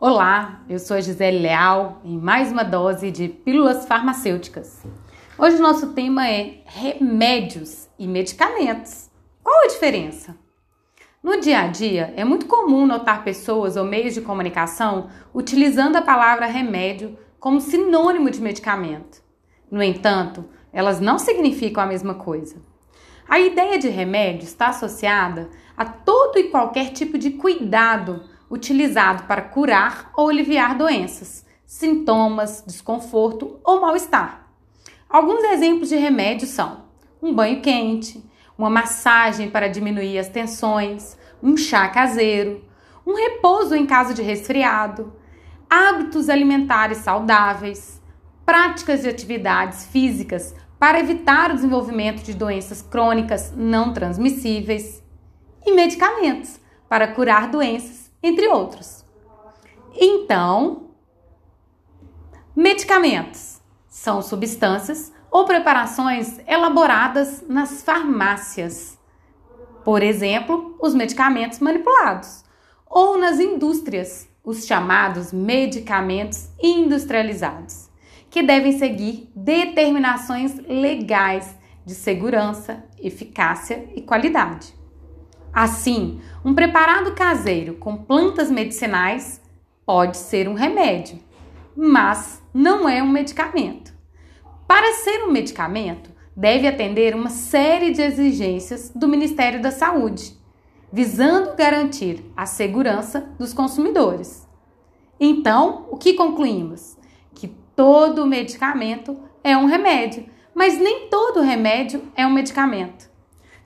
Olá, eu sou a Gisele Leal em mais uma dose de pílulas farmacêuticas. Hoje o nosso tema é remédios e medicamentos. Qual a diferença? No dia a dia, é muito comum notar pessoas ou meios de comunicação utilizando a palavra remédio como sinônimo de medicamento. No entanto, elas não significam a mesma coisa. A ideia de remédio está associada a todo e qualquer tipo de cuidado utilizado para curar ou aliviar doenças, sintomas, desconforto ou mal-estar. Alguns exemplos de remédios são um banho quente, uma massagem para diminuir as tensões, um chá caseiro, um repouso em caso de resfriado, hábitos alimentares saudáveis, práticas de atividades físicas para evitar o desenvolvimento de doenças crônicas não transmissíveis e medicamentos para curar doenças entre outros. Então, medicamentos são substâncias ou preparações elaboradas nas farmácias. Por exemplo, os medicamentos manipulados, ou nas indústrias, os chamados medicamentos industrializados, que devem seguir determinações legais de segurança, eficácia e qualidade. Assim, um preparado caseiro com plantas medicinais pode ser um remédio, mas não é um medicamento. Para ser um medicamento, deve atender uma série de exigências do Ministério da Saúde, visando garantir a segurança dos consumidores. Então, o que concluímos? Que todo medicamento é um remédio, mas nem todo remédio é um medicamento.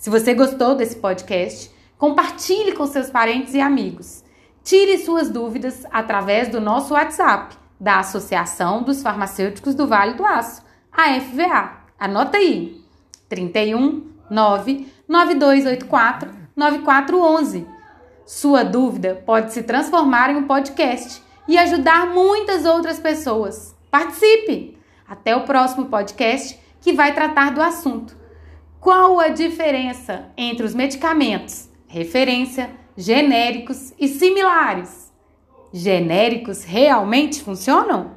Se você gostou desse podcast, compartilhe com seus parentes e amigos. Tire suas dúvidas através do nosso WhatsApp da Associação dos Farmacêuticos do Vale do Aço, a FVA. Anota aí: 31 9 9284 9411. Sua dúvida pode se transformar em um podcast e ajudar muitas outras pessoas. Participe! Até o próximo podcast que vai tratar do assunto. Qual a diferença entre os medicamentos, referência, genéricos e similares? Genéricos realmente funcionam?